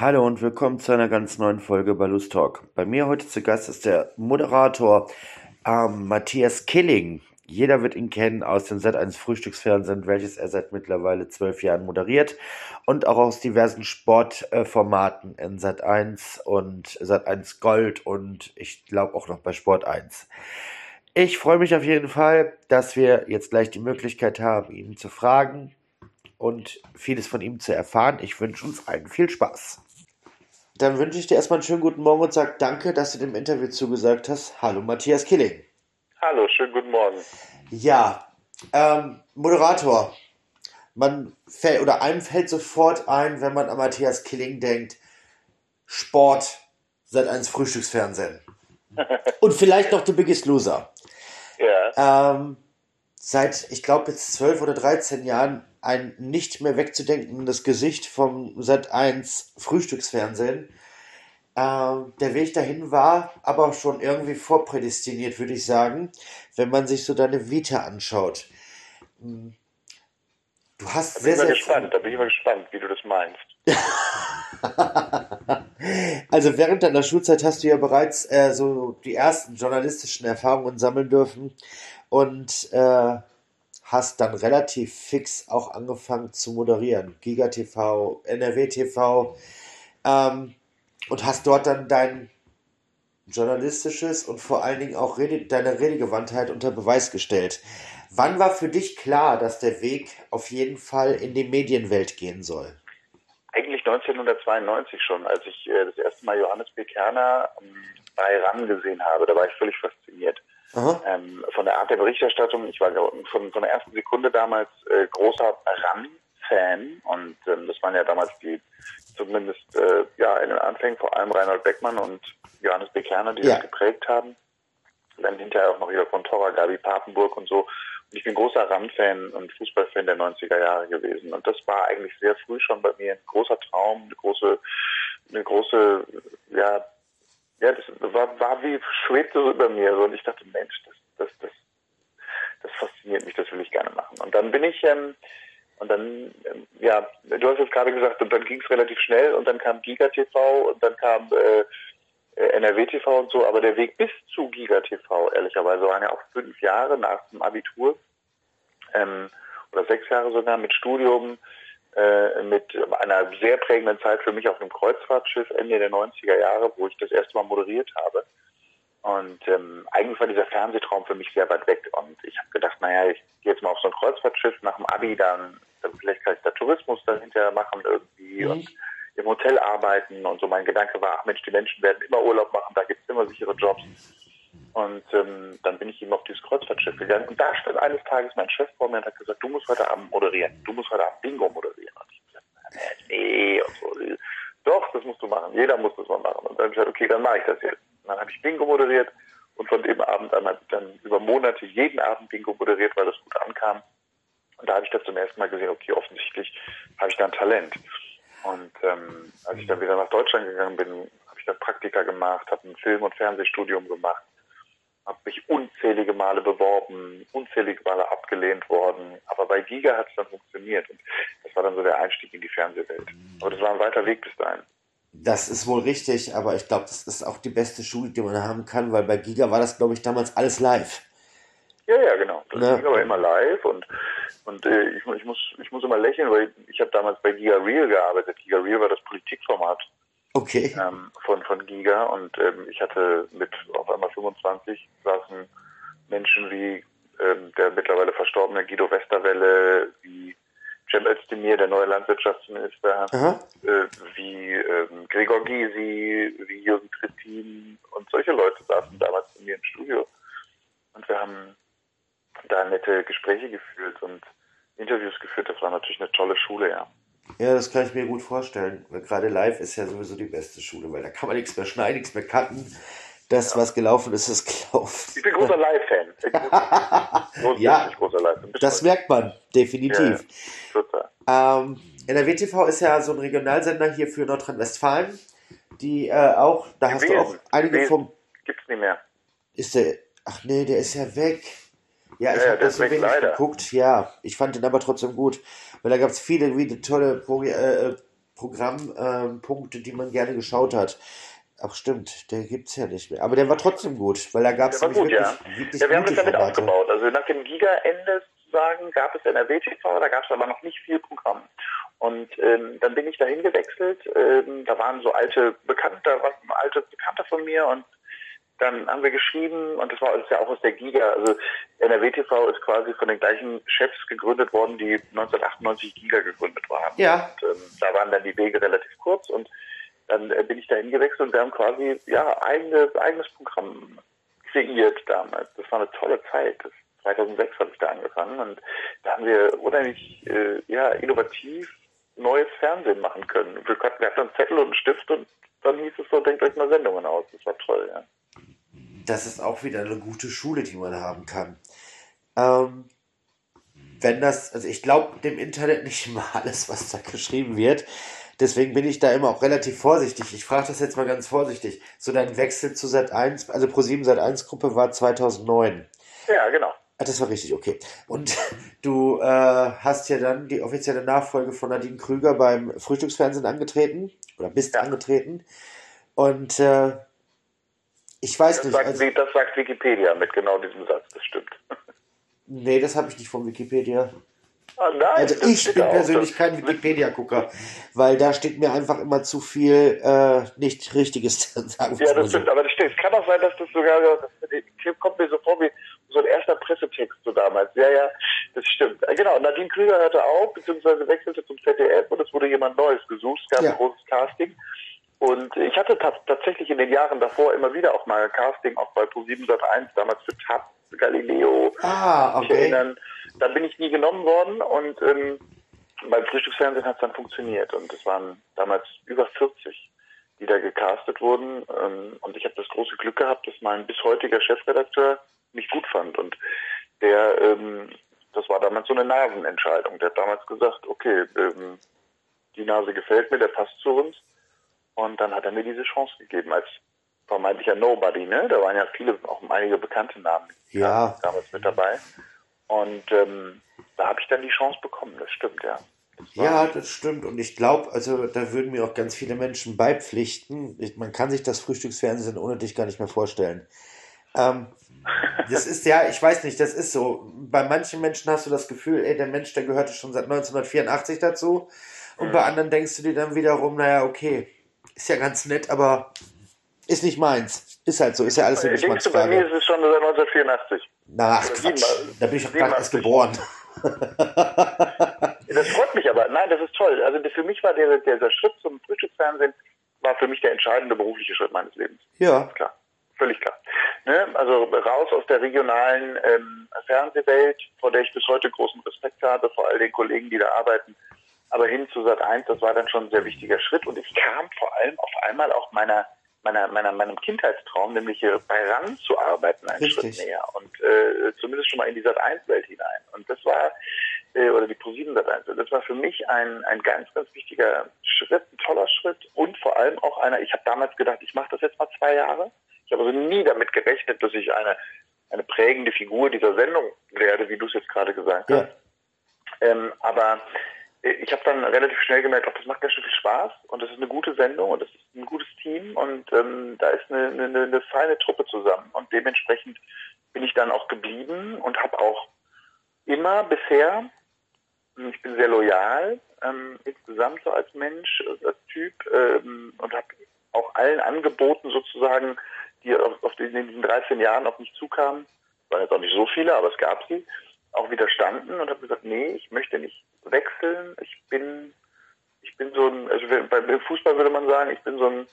Hallo und willkommen zu einer ganz neuen Folge Balus Talk. Bei mir heute zu Gast ist der Moderator ähm, Matthias Killing. Jeder wird ihn kennen aus dem Sat1 Frühstücksfernsehen, welches er seit mittlerweile zwölf Jahren moderiert und auch aus diversen Sportformaten äh, in Sat1 und Sat1 Gold und ich glaube auch noch bei Sport 1. Ich freue mich auf jeden Fall, dass wir jetzt gleich die Möglichkeit haben, ihn zu fragen und vieles von ihm zu erfahren. Ich wünsche uns allen viel Spaß. Dann wünsche ich dir erstmal einen schönen guten Morgen und sage danke, dass du dem Interview zugesagt hast. Hallo Matthias Killing. Hallo, schönen guten Morgen. Ja, ähm, Moderator. Man fällt oder einem fällt sofort ein, wenn man an Matthias Killing denkt, Sport seit eins Frühstücksfernsehen. und vielleicht noch The Biggest Loser. Ja. Ähm, seit, ich glaube, jetzt zwölf oder dreizehn Jahren ein nicht mehr wegzudenkendes Gesicht vom Sat 1 Frühstücksfernsehen. Ähm, der Weg dahin war aber schon irgendwie vorprädestiniert, würde ich sagen, wenn man sich so deine Vita anschaut. Hm. Du hast da sehr, bin sehr. ich mal gespannt, da bin ich mal gespannt, wie du das meinst. also während deiner Schulzeit hast du ja bereits äh, so die ersten journalistischen Erfahrungen sammeln dürfen und äh, hast dann relativ fix auch angefangen zu moderieren. Giga TV, NRW TV ähm, und hast dort dann dein journalistisches und vor allen Dingen auch Rede, deine Redegewandtheit unter Beweis gestellt. Wann war für dich klar, dass der Weg auf jeden Fall in die Medienwelt gehen soll? Eigentlich 1992 schon, als ich äh, das erste Mal Johannes B. Kerner ähm, bei RAN gesehen habe. Da war ich völlig fasziniert. Ähm, von der Art der Berichterstattung. Ich war von, von der ersten Sekunde damals äh, großer RAN-Fan und ähm, das waren ja damals die, zumindest äh, ja in den Anfängen vor allem Reinhold Beckmann und Johannes B. Kerner, die Ja. das geprägt haben. Dann hinterher auch noch Jörg von Torra, Gabi Papenburg und so. Und ich bin großer RAN-Fan und Fußballfan der 90er Jahre gewesen. Und das war eigentlich sehr früh schon bei mir ein großer Traum, eine große, eine große, ja, ja, das war, war wie schwebte so über mir. So. Und ich dachte, Mensch, das, das, das, das fasziniert mich, das will ich gerne machen. Und dann bin ich, ähm, und dann, ähm, ja, du hast jetzt gerade gesagt, und dann ging es relativ schnell und dann kam Giga TV und dann kam äh, äh, NRW TV und so, aber der Weg bis zu Giga TV, ehrlicherweise, waren ja auch fünf Jahre nach dem Abitur ähm, oder sechs Jahre sogar mit Studium, äh, mit einer sehr prägenden Zeit für mich auf einem Kreuzfahrtschiff Ende der 90er Jahre, wo ich das erste Mal moderiert habe. Und ähm, eigentlich war dieser Fernsehtraum für mich sehr weit weg. Und ich habe gedacht, naja, ich gehe jetzt mal auf so ein Kreuzfahrtschiff nach dem Abi, dann, dann vielleicht kann ich da Tourismus dann hinterher machen irgendwie Mhm. und im Hotel arbeiten. Und so mein Gedanke war, ach Mensch, die Menschen werden immer Urlaub machen, da gibt es immer sichere Jobs. Und ähm, dann bin ich eben auf dieses Kreuzfahrtschiff gegangen. Und da stand eines Tages mein Chef vor mir und hat gesagt, du musst heute Abend moderieren. Du musst heute Abend Bingo moderieren. Und ich gesagt, nee, und so. Doch, das musst du machen. Jeder muss das mal machen. Und dann habe ich gesagt, okay, dann mache ich das jetzt. Und dann habe ich Bingo moderiert und von dem Abend an habe ich dann über Monate jeden Abend Bingo moderiert, weil das gut ankam. Und da habe ich das zum ersten Mal gesehen, okay, offensichtlich habe ich da ein Talent. Und ähm, als ich dann wieder nach Deutschland gegangen bin, habe ich dann Praktika gemacht, habe ein Film- und Fernsehstudium gemacht, habe mich unzählige Male beworben, unzählige Male abgelehnt worden. Aber bei Giga hat es dann funktioniert. Und das war dann so der Einstieg in die Fernsehwelt. Aber das war ein weiter Weg bis dahin. Das ist wohl richtig, aber ich glaube, das ist auch die beste Schule, die man haben kann, weil bei Giga war das, glaube ich, damals alles live. Ja, ja, genau. Das Ja. ging aber immer live und und äh, ich, ich muss ich muss immer lächeln, weil ich habe damals bei Giga Real gearbeitet. Giga Real war das Politikformat Okay. ähm, von von Giga und ähm, ich hatte mit auf einmal 25 saßen Menschen wie ähm, der mittlerweile verstorbene Guido Westerwelle, wie Cem Özdemir, der neue Landwirtschaftsminister, äh, wie ähm, Gregor Gysi, wie Jürgen Trittin und solche Leute saßen damals bei mir im Studio. Und wir haben da nette Gespräche geführt und Interviews geführt. Das war natürlich eine tolle Schule, ja. Ja, das kann ich mir gut vorstellen. Weil gerade live ist ja sowieso die beste Schule, weil da kann man nichts mehr schneiden, nichts mehr cutten. Das, was gelaufen ist, ist gelaufen. Ich bin großer Live-Fan. Ja. großer. Bis Das merkt man, definitiv. Total. Ähm, NRW TV ist ja so ein Regionalsender hier für Nordrhein-Westfalen, die äh, auch, da hast du Wesen. auch einige vom, Gibt's nicht mehr. ist der, ach nee, der ist ja weg. Ja, ich Ja, habe das so wenig leider. geguckt, ja, ich fand den aber trotzdem gut, weil da gab es viele, viele tolle Pro äh, Programmpunkte, äh, die man gerne geschaut hat. Ach stimmt, der gibt es ja nicht mehr. Aber der war trotzdem gut, weil da gab es wirklich, ja. wirklich Ja, wir haben das damit Formate. aufgebaut. Also nach dem Giga-Ende sozusagen gab es NRW TV, da gab es aber noch nicht viel Programm. Und ähm, dann bin ich dahin gewechselt. Ähm, da waren so alte Bekannte, da waren alte Bekannte von mir und dann haben wir geschrieben und das war das ja auch aus der Giga. Also NRW TV ist quasi von den gleichen Chefs gegründet worden, die 1998 Giga gegründet waren. Ja. Und, ähm, da waren dann die Wege relativ kurz und dann äh, bin ich dahin gewechselt und wir haben quasi ja eigene, eigenes Programm kreiert damals. Das war eine tolle Zeit. Das 2006 habe ich da angefangen und da haben wir unheimlich äh, ja, innovativ neues Fernsehen machen können. Wir hatten, wir hatten einen Zettel und einen Stift und dann hieß es so, denkt euch mal Sendungen aus. Das war toll, ja. Das ist auch wieder eine gute Schule, die man haben kann. Ähm, wenn das, also ich glaube dem Internet nicht immer alles, was da geschrieben wird. Deswegen bin ich da immer auch relativ vorsichtig. Ich frage das jetzt mal ganz vorsichtig. So dein Wechsel zu Sat 1, also Pro7 Sat 1 Gruppe war 2009. Ja, genau. Ah, das war richtig, okay. Und du äh, hast ja dann die offizielle Nachfolge von Nadine Krüger beim Frühstücksfernsehen angetreten oder bist ja. angetreten. Und äh, ich weiß das nicht. Sagt, also, das sagt Wikipedia mit genau diesem Satz, das stimmt. Nee, das habe ich nicht von Wikipedia. Ah, nein, also ich bin persönlich kein Wikipedia-Gucker, weil da steht mir einfach immer zu viel äh, nicht Richtiges sagen. Ja, das stimmt, aber das stimmt. Es kann auch sein, dass das sogar, das kommt mir so vor wie so ein erster Pressetext so damals. Ja, ja, das stimmt. Äh, genau, Nadine Krüger hörte auf, beziehungsweise wechselte zum ZDF und es wurde jemand Neues gesucht. Es gab ja. ein großes Casting. Und ich hatte tatsächlich in den Jahren davor immer wieder auch mal Casting, auch bei Pro7 Sat1, damals für TAP, Galileo. Ah, okay. Erinnern. Dann bin ich nie genommen worden und ähm, beim Frühstücksfernsehen hat es dann funktioniert. Und es waren damals über 40, die da gecastet wurden. Ähm, und ich habe das große Glück gehabt, dass mein bis heutiger Chefredakteur mich gut fand. Und der, ähm, das war damals so eine Nasenentscheidung. Der hat damals gesagt, okay, ähm, die Nase gefällt mir, der passt zu uns. Und dann hat er mir diese Chance gegeben als vermeintlicher Nobody, ne? Da waren ja viele, auch einige bekannte Namen ja. damals mit dabei. Und ähm, da habe ich dann die Chance bekommen, das stimmt, ja. Das ja, das stimmt. Und ich glaube, also da würden mir auch ganz viele Menschen beipflichten. Ich, man kann sich das Frühstücksfernsehen ohne dich gar nicht mehr vorstellen. Ähm, das ist ja, ich weiß nicht, das ist so. Bei manchen Menschen hast du das Gefühl, ey, der Mensch, der gehörte schon seit 1984 dazu. Und mhm. bei anderen denkst du dir dann wiederum, naja, okay, ist ja ganz nett, aber ist nicht meins. Ist halt so, ist ja alles eine Geschmacksfrage. Bei mir ist es schon seit 1984. Na, ach, Quatsch. Da bin ich doch gerade erst geboren. das freut mich aber. Nein, das ist toll. Also für mich war der, dieser Schritt zum Frühstücksfernsehen war für mich der entscheidende berufliche Schritt meines Lebens. Ja. Klar. Völlig klar. Ne? Also raus aus der regionalen ähm, Fernsehwelt, vor der ich bis heute großen Respekt habe, vor all den Kollegen, die da arbeiten, aber hin zu Sat 1, das war dann schon ein sehr wichtiger Schritt und ich kam vor allem auf einmal auch meiner meiner, meiner, meinem Kindheitstraum, nämlich hier bei RAN zu arbeiten, einen Richtig. Schritt näher und äh, zumindest schon mal in die Sat1-Welt hinein. Und das war, äh, oder die ProSieben Sat1, das war für mich ein, ein ganz, ganz wichtiger Schritt, ein toller Schritt und vor allem auch einer, ich habe damals gedacht, ich mache das jetzt mal zwei Jahre. Ich habe also nie damit gerechnet, dass ich eine, eine prägende Figur dieser Sendung werde, wie du es jetzt gerade gesagt ja. hast. Ähm, aber ich habe dann relativ schnell gemerkt, auch das macht ganz schön viel Spaß und das ist eine gute Sendung und das ist ein gutes Team und ähm, da ist eine, eine, eine feine Truppe zusammen und dementsprechend bin ich dann auch geblieben und habe auch immer bisher, ich bin sehr loyal ähm, insgesamt so als Mensch, als Typ ähm, und habe auch allen Angeboten sozusagen, die auf, auf den, in diesen 13 Jahren auf mich zukamen, waren jetzt auch nicht so viele, aber es gab sie, auch widerstanden und habe gesagt, nee, ich möchte nicht wechseln. Ich bin, ich bin so ein, also beim Fußball würde man sagen, ich bin so ein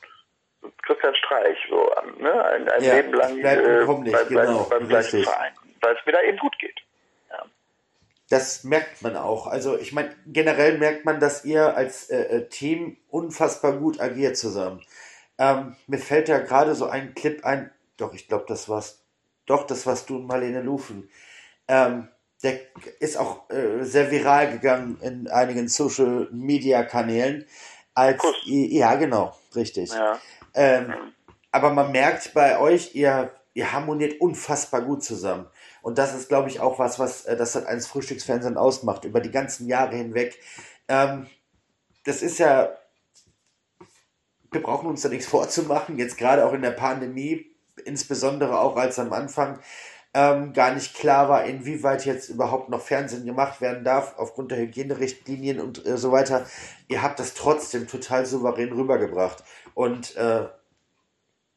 Christian Streich, so ne, ein, ein ja, Leben lang äh, bei, genau, beim gleichen Verein, weil es mir da eben gut geht. Ja. Das merkt man auch. Also ich meine, generell merkt man, dass ihr als äh, äh, Team unfassbar gut agiert zusammen. Ähm, mir fällt ja gerade so ein Clip ein, doch, ich glaube, das war's, doch, das warst du und Marlene Lufen. Ähm, der ist auch äh, sehr viral gegangen in einigen Social Media Kanälen. Als Kuss. ja, genau, richtig. Ja. Ähm, aber man merkt bei euch, ihr, ihr harmoniert unfassbar gut zusammen. Und das ist, glaube ich, auch was, was äh, das hat eines Frühstücksfernsehen ausmacht, über die ganzen Jahre hinweg. Ähm, das ist ja wir brauchen uns da nichts vorzumachen, jetzt gerade auch in der Pandemie, insbesondere auch als am Anfang ähm, gar nicht klar war, inwieweit jetzt überhaupt noch Fernsehen gemacht werden darf, aufgrund der Hygienerichtlinien und äh, so weiter. Ihr habt das trotzdem total souverän rübergebracht. Und äh,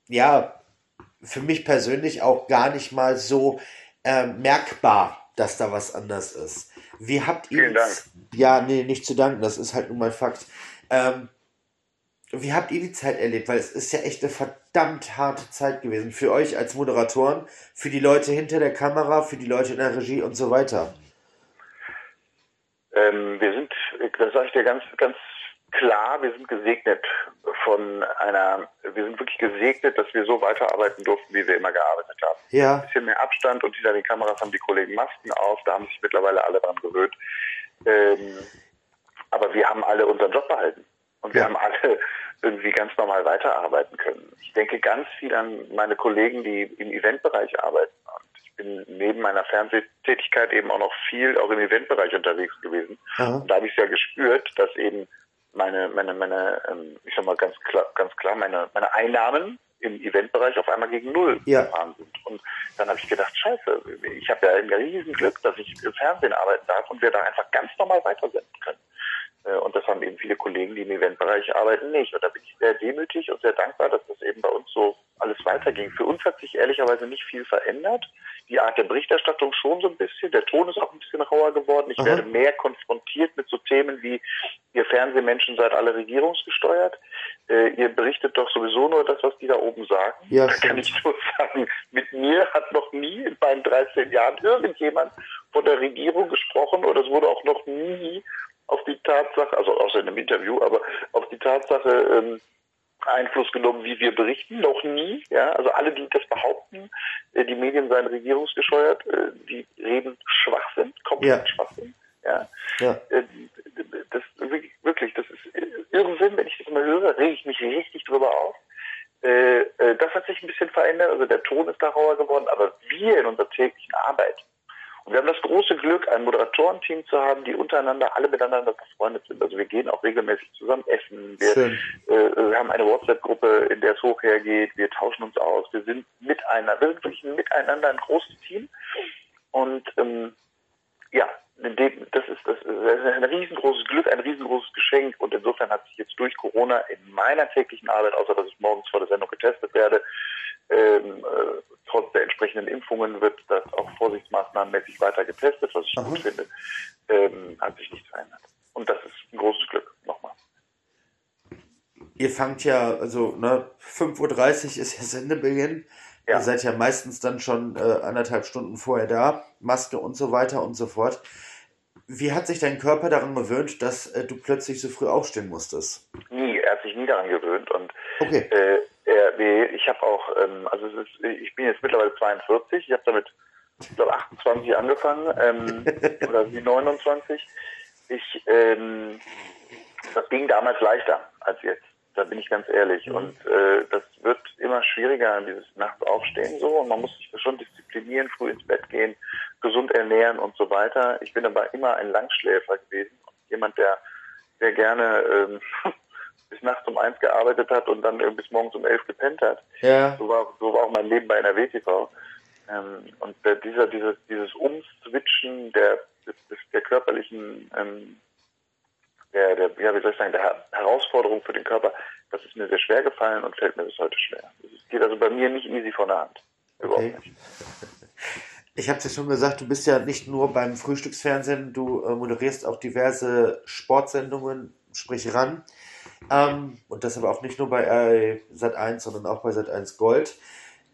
ja, für mich persönlich auch gar nicht mal so äh, merkbar, dass da was anders ist. Wie habt ihr. Vielen Dank. Ja, nee, nicht zu danken, das ist halt nun mal Fakt. Ähm, wie habt ihr die Zeit erlebt? Weil es ist ja echt eine verdammt harte Zeit gewesen. Für euch als Moderatoren, für die Leute hinter der Kamera, für die Leute in der Regie und so weiter. Ähm, wir sind, das sage ich dir ganz, ganz klar, wir sind gesegnet von einer, wir sind wirklich gesegnet, dass wir so weiterarbeiten durften, wie wir immer gearbeitet haben. Ja. Ein bisschen mehr Abstand und hinter den Kameras haben die Kollegen Masken auf, da haben sich mittlerweile alle dran gewöhnt. Ähm, aber wir haben alle unseren Job behalten. Und wir haben alle irgendwie ganz normal weiterarbeiten können. Ich denke ganz viel an meine Kollegen, die im Eventbereich arbeiten. Und ich bin neben meiner Fernsehtätigkeit eben auch noch viel auch im Eventbereich unterwegs gewesen. Aha. Und da habe ich ja gespürt, dass eben meine, meine, meine, ähm, ich sag mal ganz klar, ganz klar, meine, meine Einnahmen im Eventbereich auf einmal gegen null Ja. gefahren sind. Und dann habe ich gedacht, scheiße, ich habe ja ein riesen Glück, dass ich im Fernsehen arbeiten darf und wir da einfach ganz normal weitersenden können. Äh, Und das haben eben viele Kollegen, die im Eventbereich arbeiten, nicht. Und da bin ich sehr demütig und sehr dankbar, dass das eben bei uns so alles weiterging. Für uns hat sich ehrlicherweise nicht viel verändert. Die Art der Berichterstattung schon so ein bisschen. Der Ton ist auch ein bisschen rauer geworden. Ich Aha. werde mehr konfrontiert mit so Themen wie, ihr Fernsehmenschen seid alle regierungsgesteuert. Äh, ihr berichtet doch sowieso nur das, was die da oben sagen. Ja, da kann ich nur sagen, mit mir hat noch nie in meinen 13 Jahren irgendjemand von der Regierung gesprochen oder es wurde auch noch nie auf die Tatsache, also außer in einem Interview, aber auf die Tatsache ähm, Einfluss genommen, wie wir berichten, noch nie. Ja, also alle, die das behaupten, äh, die Medien seien regierungsgesteuert, äh, die reden Schwachsinn, komplett Ja. Schwachsinn. Ja, Ja. äh, das wirklich, das ist Irrsinn, wenn ich das mal höre, rege ich mich richtig drüber auf. Äh, äh, das hat sich ein bisschen verändert, also der Ton ist da rauer geworden, aber wir in unserer täglichen Arbeit, und wir haben das große Glück, ein Moderatorenteam zu haben, die untereinander, alle miteinander befreundet sind. Also wir gehen auch regelmäßig zusammen essen. Wir, äh, wir haben eine WhatsApp-Gruppe, in der es hoch hergeht. Wir tauschen uns aus. Wir sind miteinander, wir sind wirklich ein miteinander ein großes Team. Und ähm, ja, das ist, das ist ein riesengroßes Glück, ein riesengroßes Geschenk. Und insofern hat sich jetzt durch Corona in meiner täglichen Arbeit, außer dass ich morgens vor der Sendung getestet werde, ähm, äh, trotz der entsprechenden Impfungen wird das auch vorsichtsmaßnahmenmäßig weiter getestet, was ich Aha. gut finde, ähm, hat sich nichts verändert. Und das ist ein großes Glück, nochmal. Ihr fangt ja, also ne, 5.30 Uhr ist ja Sendebeginn. Ja. Ihr seid ja meistens dann schon äh, anderthalb Stunden vorher da, Maske und so weiter und so fort. Wie hat sich dein Körper daran gewöhnt, dass äh, du plötzlich so früh aufstehen musstest? Nie, er hat sich nie daran gewöhnt und Okay. Äh, er, nee, ich habe auch, ähm, also ist, ich bin jetzt mittlerweile 42, ich habe damit, ich glaube 28 angefangen, ähm, oder wie 29. Ich, ähm, das ging damals leichter als jetzt, da bin ich ganz ehrlich. Mhm. Und äh, das wird immer schwieriger, dieses Nachts aufstehen so und man muss sich schon disziplinieren, früh ins Bett gehen, gesund ernähren und so weiter. Ich bin aber immer ein Langschläfer gewesen und jemand, der sehr gerne ähm, bis nachts um eins gearbeitet hat und dann bis morgens um elf gepennt hat. Ja. So war, so war auch mein Leben bei einer WTV. Ähm, und der, dieser, dieses, dieses Umswitchen der, des, der körperlichen, ähm, der, der, ja, wie soll ich sagen, der Her- Herausforderung für den Körper, das ist mir sehr schwer gefallen und fällt mir bis heute schwer. Es geht also bei mir nicht easy von der Hand. Überhaupt Okay. nicht. Ich habe es ja schon gesagt, du bist ja nicht nur beim Frühstücksfernsehen, du äh, moderierst auch diverse Sportsendungen, sprich ran. Ähm, und das aber auch nicht nur bei äh, Sat1, sondern auch bei Sat1 Gold.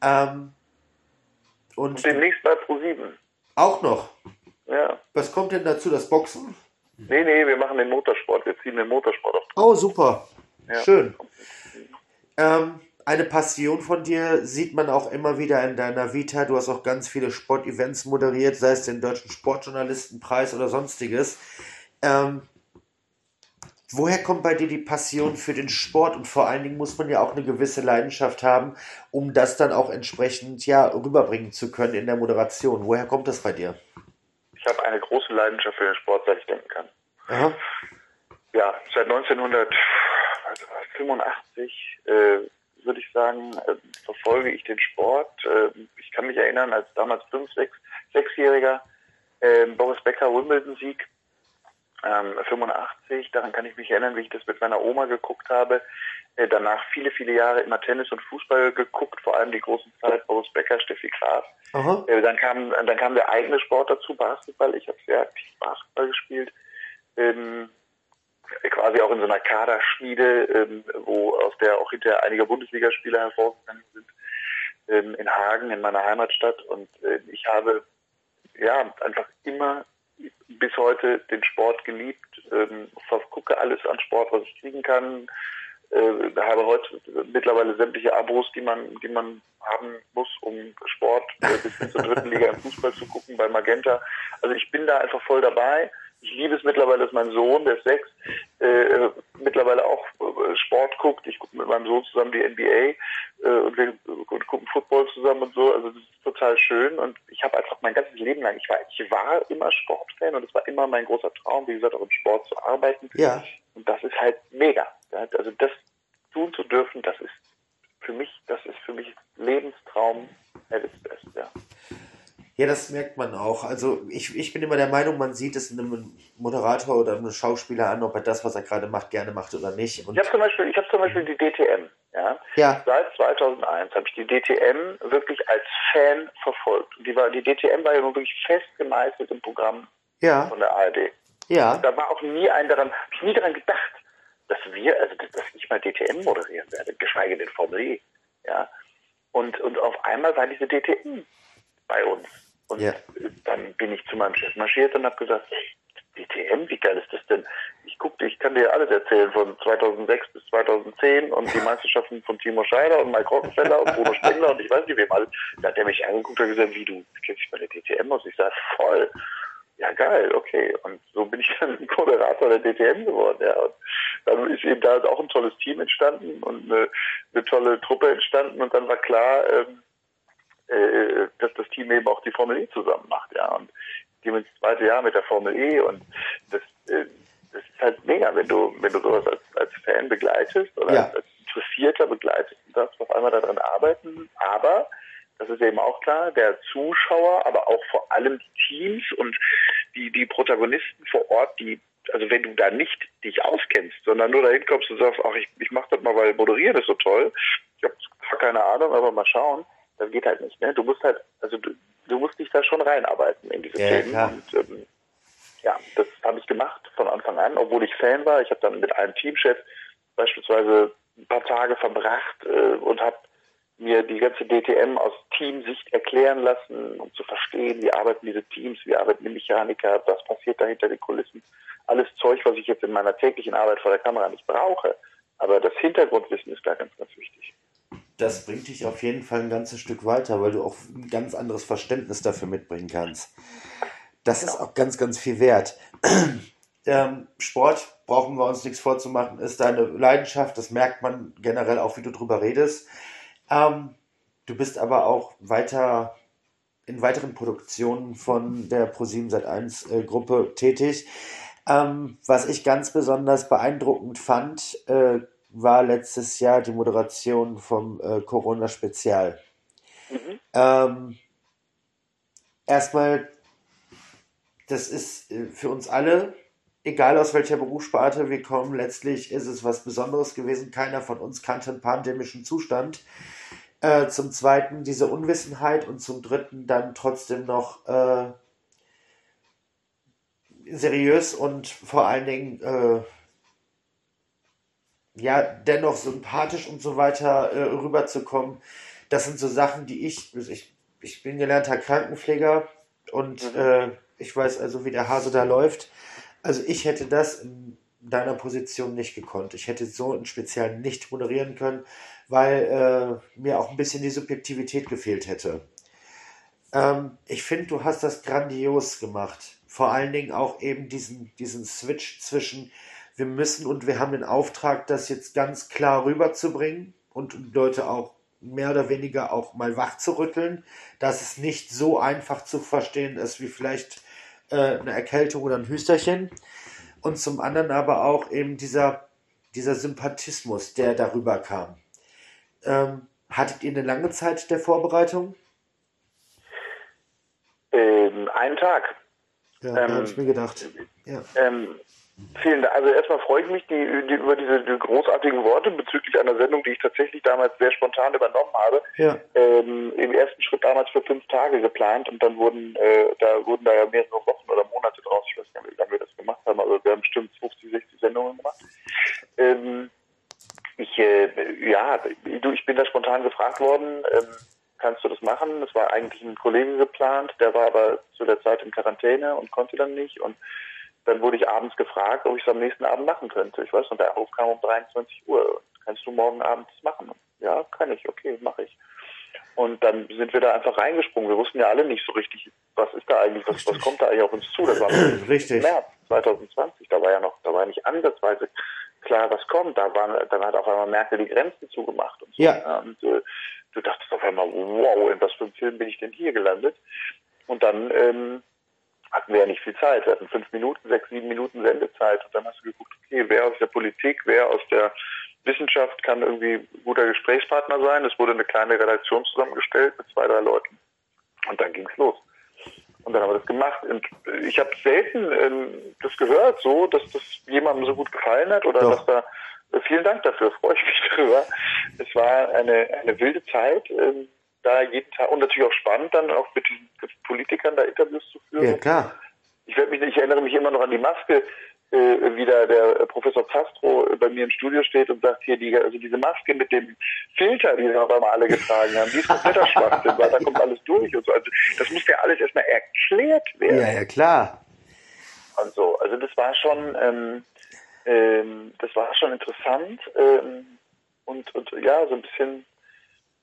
Ähm, und Und demnächst bei Pro7. auch noch, Ja. was kommt denn dazu, das Boxen? Nee, nee, wir machen den Motorsport. Wir ziehen den Motorsport auf. Oh, super. Ja. Schön. Ähm, eine Passion von dir sieht man auch immer wieder in deiner Vita. Du hast auch ganz viele Sportevents moderiert, sei es den Deutschen Sportjournalistenpreis oder sonstiges. Ähm, woher kommt bei dir die Passion für den Sport? Und vor allen Dingen muss man ja auch eine gewisse Leidenschaft haben, um das dann auch entsprechend ja, rüberbringen zu können in der Moderation. Woher kommt das bei dir? Ich habe eine große Leidenschaft für den Sport, seit ich denken kann. Aha. Ja, seit 1900, 85 äh, würde ich sagen, äh, verfolge ich den Sport. Äh, ich kann mich erinnern, als damals 5, 6, 6-Jähriger äh, Boris Becker Wimbledon-Sieg ähm, 85, daran kann ich mich erinnern, wie ich das mit meiner Oma geguckt habe. Äh, danach viele, viele Jahre immer Tennis und Fußball geguckt, vor allem die großen Zeit Boris Becker, Steffi Graf. Äh, dann kam dann kam der eigene Sport dazu, Basketball. Ich habe sehr aktiv Basketball gespielt. Ähm, quasi auch in so einer Kaderschmiede, ähm, wo aus der auch hinterher einige Bundesligaspieler hervorgegangen sind, ähm, in Hagen, in meiner Heimatstadt. Und äh, ich habe ja einfach immer bis heute den Sport geliebt, ähm, gucke alles an Sport, was ich kriegen kann. Äh, habe heute mittlerweile sämtliche Abos, die man, die man haben muss, um Sport äh, bis hin zur dritten Liga im Fußball zu gucken bei Magenta. Also ich bin da einfach voll dabei ich liebe es mittlerweile, dass mein Sohn, der ist sechs, äh, mittlerweile auch äh, Sport guckt. Ich gucke mit meinem Sohn zusammen die NBA äh, und wir und gucken Football zusammen und so. Also das ist total schön und ich habe einfach mein ganzes Leben lang, ich war, ich war immer Sportfan und es war immer mein großer Traum, wie gesagt, auch im Sport zu arbeiten. Ja. Und das ist halt mega. Ja? Also das tun zu dürfen, das ist für mich, das ist für mich Lebenstraum at its best, ja. Ja, das merkt man auch. Also ich, ich bin immer der Meinung, man sieht es einem Moderator oder einem Schauspieler an, ob er das, was er gerade macht, gerne macht oder nicht. Und ich habe zum Beispiel, ich habe zum Beispiel die DTM. Ja? ja. Seit 2001 habe ich die DTM wirklich als Fan verfolgt. Die, war, die DTM war ja nun wirklich fest gemeißelt im Programm ja. von der ARD. Ja. Da war auch nie ein daran, ich nie daran gedacht, dass wir, also dass ich mal DTM moderieren werde, geschweige denn Formel E. Ja. Und, und auf einmal war diese DTM bei uns. Und ja. dann bin ich zu meinem Chef marschiert und habe gesagt, DTM, wie geil ist das denn? Ich guckte, ich kann dir alles erzählen von 2006 bis 2010 und die Meisterschaften von Timo Scheider und Mike Rockefeller und Bruno Spengler und ich weiß nicht wem alles. Da hat er mich angeguckt und gesagt, wie du kennst dich bei der DTM aus? Ich sage, voll. Ja, geil, okay. Und so bin ich dann Moderator der DTM geworden. Ja. Und dann ist eben da auch ein tolles Team entstanden und eine, eine tolle Truppe entstanden und dann war klar, ähm, äh, dass das Team eben auch die Formel E zusammen macht, ja. Und gehen ins zweite Jahr mit der Formel E und das, äh, das ist halt mega, wenn du, wenn du sowas als, als Fan begleitest oder ja. als, als Interessierter begleitest und darfst auf einmal daran arbeiten. Aber das ist eben auch klar, der Zuschauer, aber auch vor allem die Teams und die, die Protagonisten vor Ort, die, also wenn du da nicht dich auskennst, sondern nur dahin kommst und sagst, ach, ich, ich mach das mal, weil moderieren ist so toll. Ich habe zwar keine Ahnung, aber mal schauen das geht halt nicht. Ne? Du musst halt, also du, du musst dich da schon reinarbeiten in diese ja, Themen. Und, ähm, ja, das habe ich gemacht von Anfang an, obwohl ich Fan war. Ich habe dann mit einem Teamchef beispielsweise ein paar Tage verbracht äh, und habe mir die ganze DTM aus Teamsicht erklären lassen, um zu verstehen, wie arbeiten diese Teams, wie arbeiten die Mechaniker, was passiert da hinter den Kulissen. Alles Zeug, was ich jetzt in meiner täglichen Arbeit vor der Kamera nicht brauche. Aber das Hintergrundwissen ist da ganz, ganz wichtig das bringt dich auf jeden Fall ein ganzes Stück weiter, weil du auch ein ganz anderes Verständnis dafür mitbringen kannst. Das ist auch ganz, ganz viel wert. Ähm, Sport, brauchen wir uns nichts vorzumachen, ist deine Leidenschaft. Das merkt man generell auch, wie du drüber redest. Ähm, du bist aber auch weiter in weiteren Produktionen von der Pro7 Sat1 äh, Gruppe tätig. Ähm, was ich ganz besonders beeindruckend fand, äh, war letztes Jahr die Moderation vom äh, Corona-Spezial. Mhm. Ähm, erstmal, das ist äh, für uns alle, egal aus welcher Berufssparte wir kommen, letztlich ist es was Besonderes gewesen. Keiner von uns kannte einen pandemischen Zustand. Äh, zum Zweiten diese Unwissenheit und zum Dritten dann trotzdem noch äh, seriös und vor allen Dingen äh, ja, dennoch sympathisch und so weiter äh, rüberzukommen. Das sind so Sachen, die ich, also ich, ich bin gelernter Krankenpfleger und mhm. äh, ich weiß also, wie der Hase da läuft. Also ich hätte das in deiner Position nicht gekonnt. Ich hätte so ein Spezial nicht moderieren können, weil äh, mir auch ein bisschen die Subjektivität gefehlt hätte. Ähm, ich finde, du hast das grandios gemacht. Vor allen Dingen auch eben diesen, diesen Switch zwischen wir müssen und wir haben den Auftrag, das jetzt ganz klar rüberzubringen und Leute auch mehr oder weniger auch mal wach zu rütteln, dass es nicht so einfach zu verstehen ist wie vielleicht äh, eine Erkältung oder ein Hüsterchen. Und zum anderen aber auch eben dieser, dieser Sympathismus, der darüber kam. Ähm, hattet ihr eine lange Zeit der Vorbereitung? Ähm, einen Tag. Ja, ähm, habe ich mir gedacht. Ja. Ähm, Vielen Dank. Also erstmal freue ich mich die, die, über diese die großartigen Worte bezüglich einer Sendung, die ich tatsächlich damals sehr spontan übernommen habe. Ja. Ähm, Im ersten Schritt damals für fünf Tage geplant und dann wurden äh, da wurden da ja mehrere Wochen oder Monate draus. Ich weiß nicht, wie lange wir das gemacht haben. Also wir haben bestimmt 50, 60 Sendungen gemacht. Ähm, ich äh, ja, du, ich bin da spontan gefragt worden. Ähm, kannst du das machen? Das war eigentlich ein Kollege geplant, der war aber zu der Zeit in Quarantäne und konnte dann nicht und dann wurde ich abends gefragt, ob ich es am nächsten Abend machen könnte. Ich weiß noch, der Anruf kam um 23 Uhr. Kannst du morgen Abend das machen? Ja, kann ich. Okay, mache ich. Und dann sind wir da einfach reingesprungen. Wir wussten ja alle nicht so richtig, was ist da eigentlich, was, was kommt da eigentlich auf uns zu. Das war richtig. März 2020. Da war ja noch, da war nicht ansatzweise klar, was kommt. Da waren, dann hat auf einmal Merkel die Grenzen zugemacht und so. Ja. Und äh, du dachtest auf einmal, wow, in was für einem Film bin ich denn hier gelandet? Und dann ähm, hatten wir ja nicht viel Zeit. Wir hatten fünf Minuten, sechs, sieben Minuten Sendezeit. Und dann hast du geguckt, okay, wer aus der Politik, wer aus der Wissenschaft kann irgendwie guter Gesprächspartner sein. Es wurde eine kleine Redaktion zusammengestellt mit zwei, drei Leuten. Und dann ging's los. Und dann haben wir das gemacht. Und ich habe selten ähm, das gehört, so, dass das jemandem so gut gefallen hat oder Doch. dass da äh, vielen Dank dafür, freue ich mich darüber. Es war eine, eine wilde Zeit. Ähm, da jeden Tag und natürlich auch spannend, dann auch mit diesen Politikern da Interviews zu führen. Ja, klar. Ich, mich, ich erinnere mich immer noch an die Maske, äh, wie da der Professor Castro bei mir im Studio steht und sagt, hier, die, also diese Maske mit dem Filter, die sie auf einmal alle getragen haben, die ist kompletter Schwachsinn, weil da kommt alles durch und so. Also das muss ja alles erstmal erklärt werden. Ja, ja, klar. Und so, also das war schon, ähm, ähm, das war schon interessant ähm, und, und ja, so ein bisschen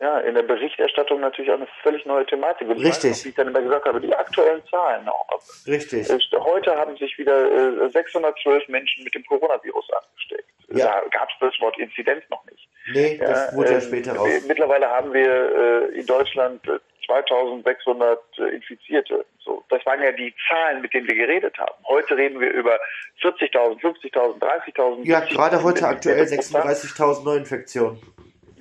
ja, in der Berichterstattung natürlich auch eine völlig neue Thematik. Und Richtig. Noch, wie ich dann immer gesagt habe, die aktuellen Zahlen auch. Richtig. Heute haben sich wieder 612 äh, Menschen mit dem Coronavirus angesteckt. Ja. Da gab es das Wort Inzidenz noch nicht. Nee, das wurde ja ähm, später raus. Mittlerweile haben wir äh, in Deutschland 2600 äh, Infizierte. So, das waren ja die Zahlen, mit denen wir geredet haben. Heute reden wir über 40.000, 50.000, 30.000. Ja, gerade heute aktuell 36.000 Neuinfektionen.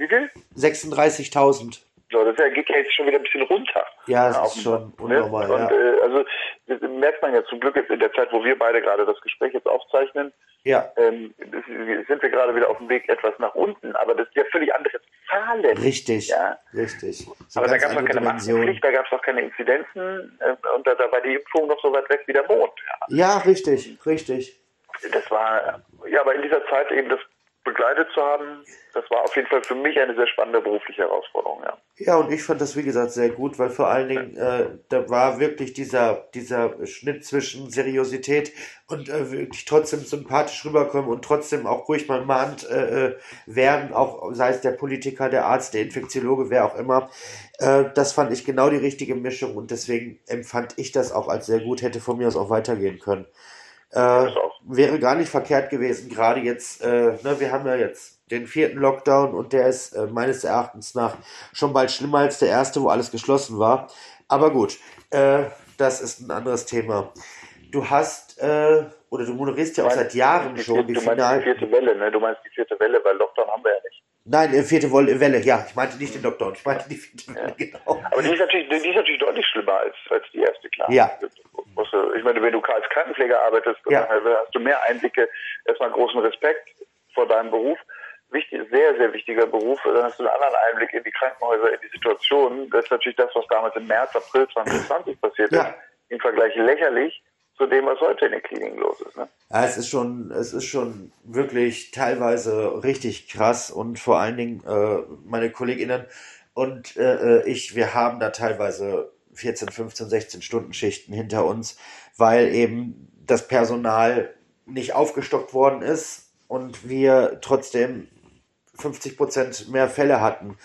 Wie viel? 36.000. So, das geht ja jetzt schon wieder ein bisschen runter. Ja, das ist schon unnormal. Ne? Und, ja. äh, also das merkt man ja zum Glück jetzt in der Zeit, wo wir beide gerade das Gespräch jetzt aufzeichnen, ja. ähm, sind wir gerade wieder auf dem Weg etwas nach unten. Aber das sind ja völlig andere Zahlen. Richtig, ja. richtig. So aber da gab es noch keine Maskenpflicht, da gab es noch keine Inzidenzen äh, und da, da, war die Impfung noch so weit weg wie der Mond. Ja, ja richtig, richtig. Das war, ja, aber in dieser Zeit eben das begleitet zu haben, das war auf jeden Fall für mich eine sehr spannende berufliche Herausforderung, ja. Ja, und ich fand das, wie gesagt, sehr gut, weil vor allen Dingen, äh, da war wirklich dieser, dieser Schnitt zwischen Seriosität und äh, wirklich trotzdem sympathisch rüberkommen und trotzdem auch ruhig mal mahnt äh, äh, werden, auch sei es der Politiker, der Arzt, der Infektiologe, wer auch immer. Äh, das fand ich genau die richtige Mischung und deswegen empfand ich das auch als sehr gut, hätte von mir aus auch weitergehen können. Äh, wäre gar nicht verkehrt gewesen, gerade jetzt, äh, ne, wir haben ja jetzt den vierten Lockdown und der ist äh, meines Erachtens nach schon bald schlimmer als der erste, wo alles geschlossen war. Aber gut, äh, das ist ein anderes Thema. Du hast, äh, oder du moderierst ja auch seit Jahren die, schon die, die Final. Die vierte Welle, ne? Du meinst die vierte Welle, weil Lockdown haben wir ja nicht. Nein, die vierte Welle, ja. Ich meinte nicht den Lockdown, ich meinte die vierte Welle, ja. genau. Aber die ist, natürlich, die ist natürlich deutlich schlimmer als, als die erste, klar. Ja du, ich meine, wenn du als Krankenpfleger arbeitest, ja. hast du mehr Einblicke, erstmal großen Respekt vor deinem Beruf. Wichtig, sehr, sehr wichtiger Beruf. Dann hast du einen anderen Einblick in die Krankenhäuser, in die Situation. Das ist natürlich das, was damals im März, April 2020 passiert ja. ist, im Vergleich lächerlich zu dem, was heute in den Kliniken los ist. Ne? Ja, es ist schon, es ist schon wirklich teilweise richtig krass und vor allen Dingen äh, meine KollegInnen und äh, äh ich, wir haben da teilweise 14, 15, 16 Stunden Schichten hinter uns, weil eben das Personal nicht aufgestockt worden ist und wir trotzdem 50 Prozent mehr Fälle hatten.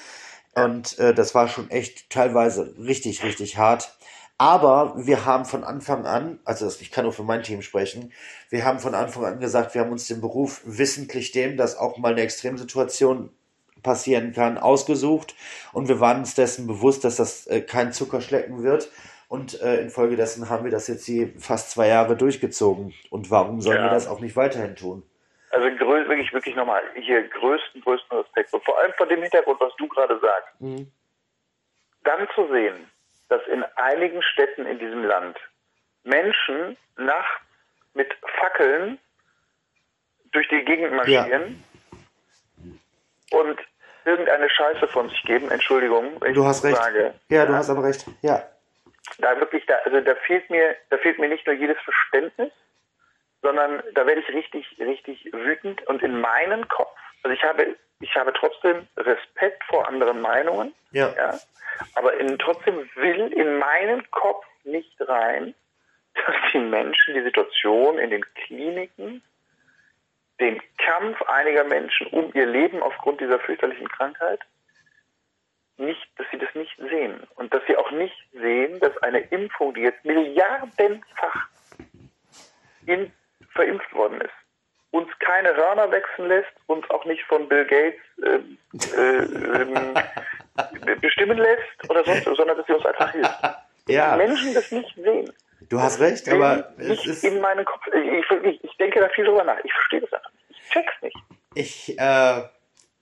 Und äh, das war schon echt teilweise richtig, richtig hart. Aber wir haben von Anfang an, also ich kann nur für mein Team sprechen, wir haben von Anfang an gesagt, wir haben uns den Beruf wissentlich dem, dass auch mal eine Extremsituation passieren kann, ausgesucht und wir waren uns dessen bewusst, dass das äh, kein Zuckerschlecken wird. Und äh, infolgedessen haben wir das jetzt die fast zwei Jahre durchgezogen. Und warum sollen ja. wir das auch nicht weiterhin tun? Also wirklich, wirklich nochmal, hier größten, größten Respekt. Und vor allem vor dem Hintergrund, was du gerade sagst. Mhm. Dann zu sehen, dass in einigen Städten in diesem Land Menschen nachts mit Fackeln durch die Gegend marschieren und irgendeine Scheiße von sich geben, Entschuldigung, wenn Du ich hast recht. sage. Ja, du hast aber recht. Ja. da wirklich, da, also da fehlt mir, da fehlt mir nicht nur jedes Verständnis, sondern da werde ich richtig, richtig wütend und in meinen Kopf, also ich habe, ich habe trotzdem Respekt vor anderen Meinungen, Ja. ja, aber in, trotzdem will in meinen Kopf nicht rein, dass die Menschen die Situation in den Kliniken, den Kampf einiger Menschen um ihr Leben aufgrund dieser fürchterlichen Krankheit, nicht, dass sie das nicht sehen und dass sie auch nicht sehen, dass eine Impfung, die jetzt milliardenfach in, verimpft worden ist, uns keine Hörner wechseln lässt, uns auch nicht von Bill Gates ähm, äh, ähm, bestimmen lässt oder sonst, sondern dass sie uns einfach hilft. Ja, Menschen das nicht sehen. du hast recht, aber es ist. in meinen Kopf. Ich, ich, ich denke da viel drüber nach. Ich verstehe das einfach nicht. Ich check's nicht. Ich äh,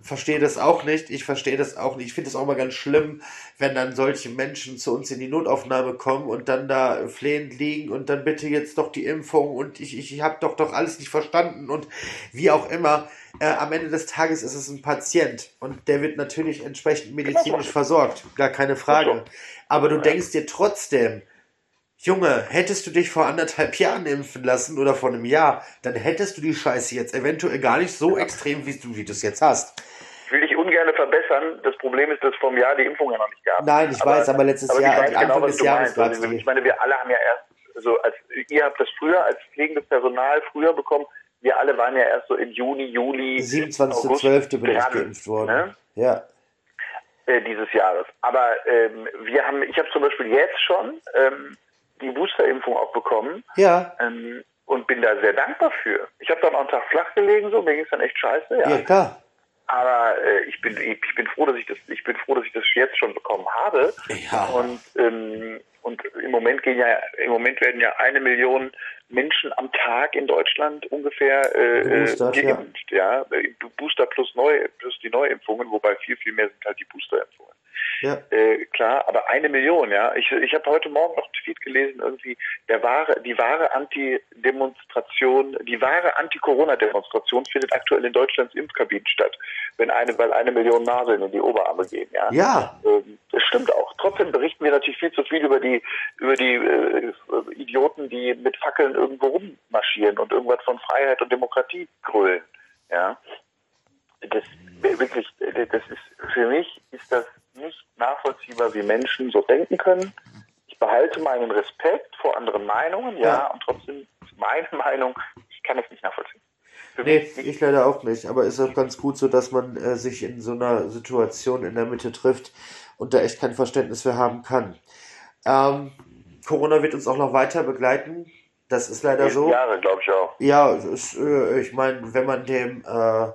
verstehe das auch nicht. Ich verstehe das auch nicht. Ich finde es auch mal ganz schlimm, wenn dann solche Menschen zu uns in die Notaufnahme kommen und dann da flehend liegen und dann bitte jetzt doch die Impfung und ich, ich, ich habe doch doch alles nicht verstanden und wie auch immer. Äh, am Ende des Tages ist es ein Patient und der wird natürlich entsprechend medizinisch versorgt. Gar keine Frage. Aber du denkst dir trotzdem, Junge, hättest du dich vor anderthalb Jahren impfen lassen oder vor einem Jahr, dann hättest du die Scheiße jetzt eventuell gar nicht so extrem, wie du wie du es jetzt hast. Ungern verbessern. Das Problem ist, dass einem Jahr die Impfung ja noch nicht gab. Nein, ich weiß, aber letztes aber Jahr, ich weiß Anfang genau, was des du Jahres meinst. gab's Also, ich meine, wir alle haben ja erst, so als ihr habt das früher als pflegendes Personal früher bekommen. Wir alle waren ja erst so im Juni, Juli, 27.12. bin ich geimpft worden. Ne? Ja. äh, dieses Jahres. Aber ähm, wir haben, ich habe zum Beispiel jetzt schon ähm, die Boosterimpfung auch bekommen Ja, ähm, und bin da sehr dankbar für. Ich habe dann auch einen Tag flach gelegen, so mir ging es dann echt scheiße, ja. ja, klar. Aber äh, ich bin ich bin froh, dass ich das ich bin froh, dass ich das jetzt schon bekommen habe. Ja. Und ähm, und im Moment gehen ja im Moment werden ja eine Million Menschen am Tag in Deutschland ungefähr äh, Geboostert, äh, geimpft, ja. Booster plus neu plus die Neuimpfungen, wobei viel viel mehr sind halt die Boosterimpfungen. Ja. Äh, klar, aber eine Million, ja. Ich, ich habe heute Morgen noch einen Tweet gelesen, irgendwie, der wahre, die wahre Anti-Demonstration, die wahre Anti-Corona-Demonstration findet aktuell in Deutschlands Impfkabinen statt, wenn eine, weil eine Million Nadeln in die Oberarme gehen, ja. Ja, Ähm, Das stimmt auch. Trotzdem berichten wir natürlich viel zu viel über die über die äh, Idioten, die mit Fackeln irgendwo rummarschieren und irgendwas von Freiheit und Demokratie grölen. Ja, das wirklich, das ist für mich ist das nicht nachvollziehbar, wie Menschen so denken können. Ich behalte meinen Respekt vor anderen Meinungen, ja, Ja. und trotzdem ist meine Meinung, ich kann das nicht nachvollziehen. Für nee, mich ich leider auch nicht. Aber ist auch ganz gut so, dass man äh, sich in so einer Situation in der Mitte trifft und da echt kein Verständnis für haben kann. Ähm, Corona wird uns auch noch weiter begleiten. Das ist leider so. Jahre, glaube ich auch. Ja, es ist, äh, ich meine, wenn man dem, äh,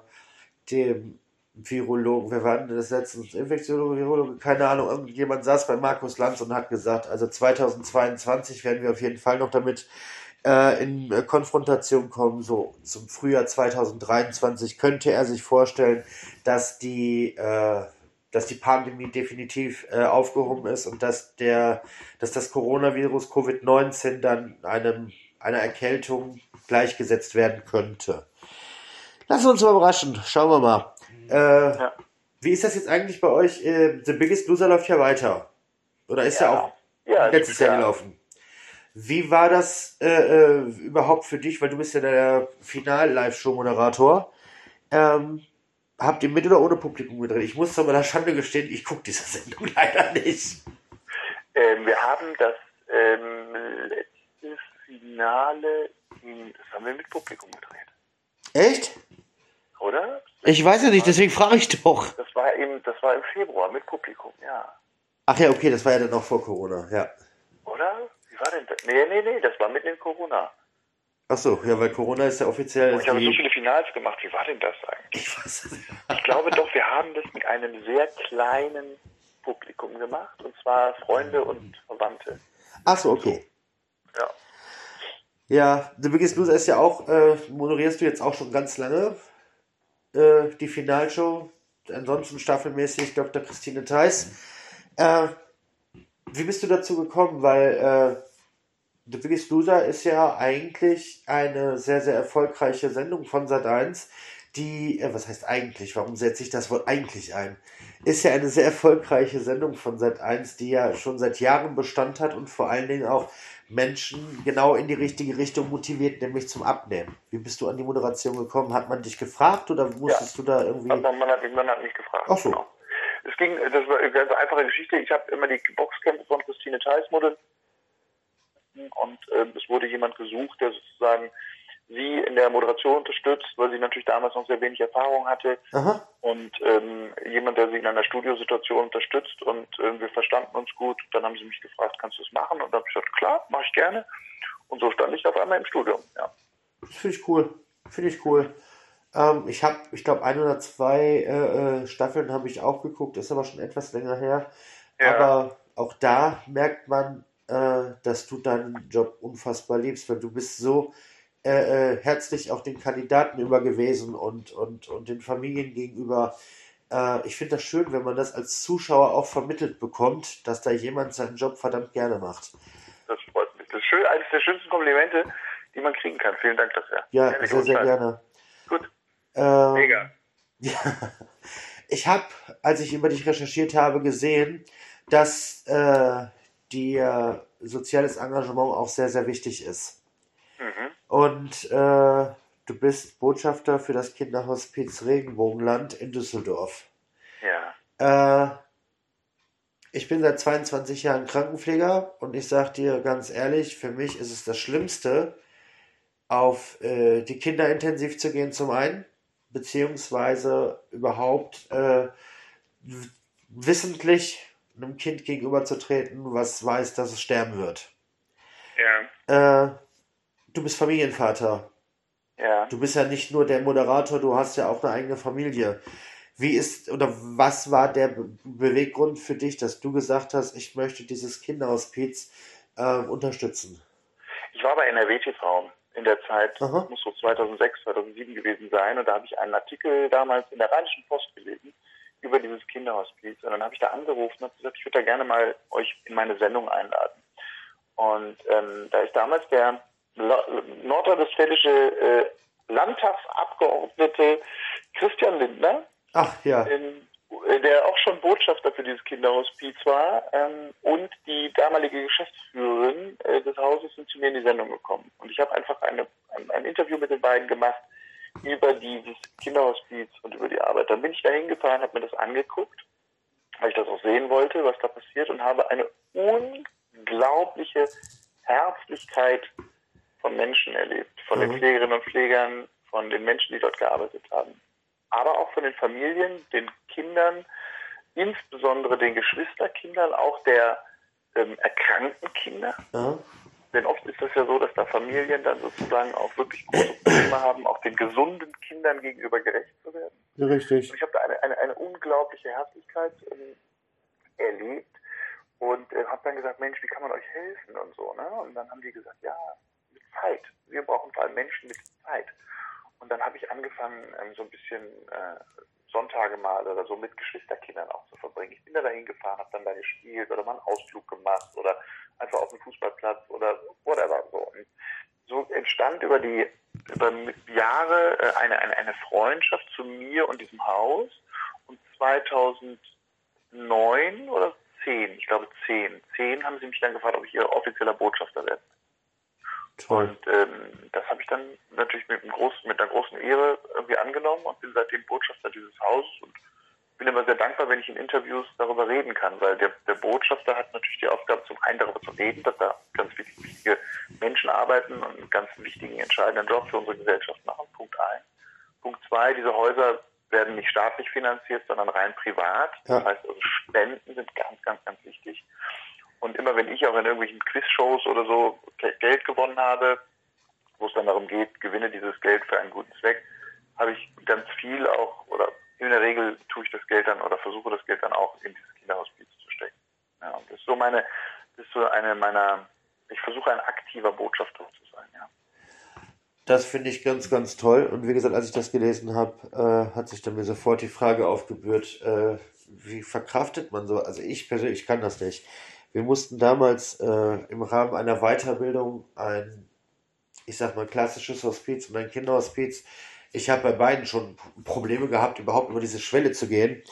dem Virologen, wer war denn das letztens? Infektiologe, Virologe, keine Ahnung, irgendjemand saß bei Markus Lanz und hat gesagt, also 2022 werden wir auf jeden Fall noch damit äh, in äh, Konfrontation kommen. So zum Frühjahr 2023 könnte er sich vorstellen, dass die, äh, dass die Pandemie definitiv äh, aufgehoben ist und dass der, dass das Coronavirus Covid-19 dann einem, einer Erkältung gleichgesetzt werden könnte. Lassen wir uns mal überraschen. Schauen wir mal. Äh, Wie ist das jetzt eigentlich bei euch? Äh, The Biggest Loser läuft ja weiter. Oder ist ja, auch ja, letztes Jahr ja. gelaufen. Wie war das äh, äh, überhaupt für dich? Weil du bist ja der Final-Live-Show-Moderator. Ähm, habt ihr mit oder ohne Publikum gedreht? Ich muss zu meiner Schande gestehen, ich gucke diese Sendung leider nicht. Ähm, wir haben das ähm, letzte Finale, in, das haben wir mit Publikum gedreht, Echt? oder? Ich weiß ja nicht, deswegen frage ich doch. Das war im, das war im Februar mit Publikum, ja. Ach ja, okay, das war ja dann noch vor Corona, ja. Oder? Wie war denn das? Nee, nee, nee, das war mitten in Corona. Ach so, ja, weil Corona ist ja offiziell. Und ich habe so viele Finals gemacht. Wie war denn das eigentlich? ich weiß es nicht. Ich glaube doch, wir haben das mit einem sehr kleinen Publikum gemacht. Und zwar Freunde und Verwandte. Ach so, okay. Ja. Ja, The Biggest Loser ist ja auch, äh, moderierst du jetzt auch schon ganz lange äh, die Finalshow. Ansonsten staffelmäßig Dr. Christine Theis. Äh, wie bist du dazu gekommen? Weil äh, The Biggest Loser ist ja eigentlich eine sehr, sehr erfolgreiche Sendung von Sat1, die, äh, was heißt eigentlich, warum setze ich das Wort eigentlich ein? Ist ja eine sehr erfolgreiche Sendung von Sat1, die ja schon seit Jahren Bestand hat und vor allen Dingen auch Menschen genau in die richtige Richtung motiviert, nämlich zum Abnehmen. Wie bist du an die Moderation gekommen? Hat man dich gefragt oder musstest ja. du da irgendwie. Also man, hat, man hat mich gefragt. Ach so. Genau. Es ging, das war eine ganz einfache Geschichte. Ich habe immer die Boxkämpfe von Christine Theis moderiert und äh, es wurde jemand gesucht, der sozusagen sie in der Moderation unterstützt, weil sie natürlich damals noch sehr wenig Erfahrung hatte Aha. und ähm, jemand, der sie in einer Studiosituation unterstützt und äh, wir verstanden uns gut. Dann haben sie mich gefragt, kannst du es machen? Und dann habe ich gesagt, klar, mache ich gerne. Und so stand ich auf einmal im Studium. Ja. Das finde ich cool. Finde ich cool. Ähm, ich habe, ich glaube, ein oder zwei äh, äh, Staffeln habe ich auch geguckt, ist aber schon etwas länger her. Ja. Aber auch da merkt man, äh, dass du deinen Job unfassbar liebst, weil du bist so äh, äh, herzlich auch den Kandidaten über gewesen und, und, und den Familien gegenüber. Äh, ich finde das schön, wenn man das als Zuschauer auch vermittelt bekommt, dass da jemand seinen Job verdammt gerne macht. Das freut mich. Das ist schön, eines der schönsten Komplimente, die man kriegen kann. Vielen Dank dafür. Ja, sehr, sehr, sehr gerne. Gut. Ähm, Mega. Ja. Ich habe, als ich über dich recherchiert habe, gesehen, dass äh, dir soziales Engagement auch sehr, sehr wichtig ist. Mhm. Und äh, du bist Botschafter für das Kinderhospiz Regenbogenland in Düsseldorf. Ja. Äh, ich bin seit 22 Jahren Krankenpfleger und ich sage dir ganz ehrlich, für mich ist es das Schlimmste, auf äh, die Kinder intensiv zu gehen zum einen, beziehungsweise überhaupt äh, wissentlich einem Kind gegenüberzutreten, was weiß, dass es sterben wird. Ja. Äh, du bist Familienvater. Ja. Du bist ja nicht nur der Moderator, du hast ja auch eine eigene Familie. Wie ist oder was war der Be Beweggrund für dich, dass du gesagt hast, ich möchte dieses Kinderhospiz äh, unterstützen? Ich war bei NRW TV in der Zeit, Aha. muss so 2006, 2007 gewesen sein, und da habe ich einen Artikel damals in der Rheinischen Post gelesen über dieses Kinderhospiz. Und dann habe ich da angerufen und gesagt, ich würde da gerne mal euch in meine Sendung einladen. Und ähm, da ist damals der nordrhein-westfälische äh, Landtagsabgeordnete Christian Lindner, Ach, ja. ähm, der auch schon Botschafter für dieses Kinderhospiz war, ähm, und die damalige Geschäftsführerin äh, des Hauses sind zu mir in die Sendung gekommen. Und ich habe einfach eine, ein, ein Interview mit den beiden gemacht über dieses Kinderhospiz und über die Arbeit. Dann bin ich da hingefahren, habe mir das angeguckt, weil ich das auch sehen wollte, was da passiert und habe eine unglaubliche Herzlichkeit von Menschen erlebt, von mhm. den Pflegerinnen und Pflegern, von den Menschen, die dort gearbeitet haben, aber auch von den Familien, den Kindern, insbesondere den Geschwisterkindern, auch der ähm, erkrankten Kinder. Mhm. Denn oft ist es ja so, dass da Familien dann sozusagen auch wirklich große Probleme haben, auch den gesunden Kindern gegenüber gerecht zu werden. richtig. Und ich habe da eine, eine, eine unglaubliche Herzlichkeit ähm, erlebt und äh, habe dann gesagt, Mensch, wie kann man euch helfen und so. Ne? Und dann haben die gesagt, ja, Zeit. Wir brauchen vor allem Menschen mit Zeit. Und dann habe ich angefangen, ähm, so ein bisschen äh, Sonntage mal oder so mit Geschwisterkindern auch zu verbringen. Ich bin da dahin gefahren, habe dann da gespielt oder mal einen Ausflug gemacht oder einfach auf dem Fußballplatz oder whatever. So, und so entstand über die über Jahre äh, eine, eine, eine Freundschaft zu mir und diesem Haus. Und 2009 oder 10, ich glaube 10, 10 haben sie mich dann gefragt, ob ich ihr offizieller Botschafter werde. Toll. Und ähm, das habe ich dann natürlich mit, einem großen, mit einer großen Ehre irgendwie angenommen und bin seitdem Botschafter dieses Hauses und bin immer sehr dankbar, wenn ich in Interviews darüber reden kann, weil der, der Botschafter hat natürlich die Aufgabe, zum einen darüber zu reden, dass da ganz wichtige Menschen arbeiten und einen ganz wichtigen, entscheidenden Job für unsere Gesellschaft machen. Punkt eins. Punkt zwei, diese Häuser werden nicht staatlich finanziert, sondern rein privat. Ja. Das heißt also Spenden sind ganz, ganz, ganz wichtig. Und immer wenn ich auch in irgendwelchen Quizshows oder so Geld gewonnen habe, wo es dann darum geht, gewinne dieses Geld für einen guten Zweck, habe ich ganz viel auch, oder in der Regel tue ich das Geld dann oder versuche das Geld dann auch in dieses Kinderhospiz zu stecken. Ja, das ist so meine, das ist so eine meiner, ich versuche ein aktiver Botschafter zu sein, ja. Das finde ich ganz, ganz toll. Und wie gesagt, als ich das gelesen habe, äh, hat sich dann mir sofort die Frage aufgebührt, äh, wie verkraftet man so? Also ich persönlich kann das nicht. Wir mussten damals äh, im Rahmen einer Weiterbildung ein, ich sag mal, klassisches Hospiz und ein Kinderhospiz. Ich habe bei beiden schon Probleme gehabt, überhaupt über diese Schwelle zu gehen.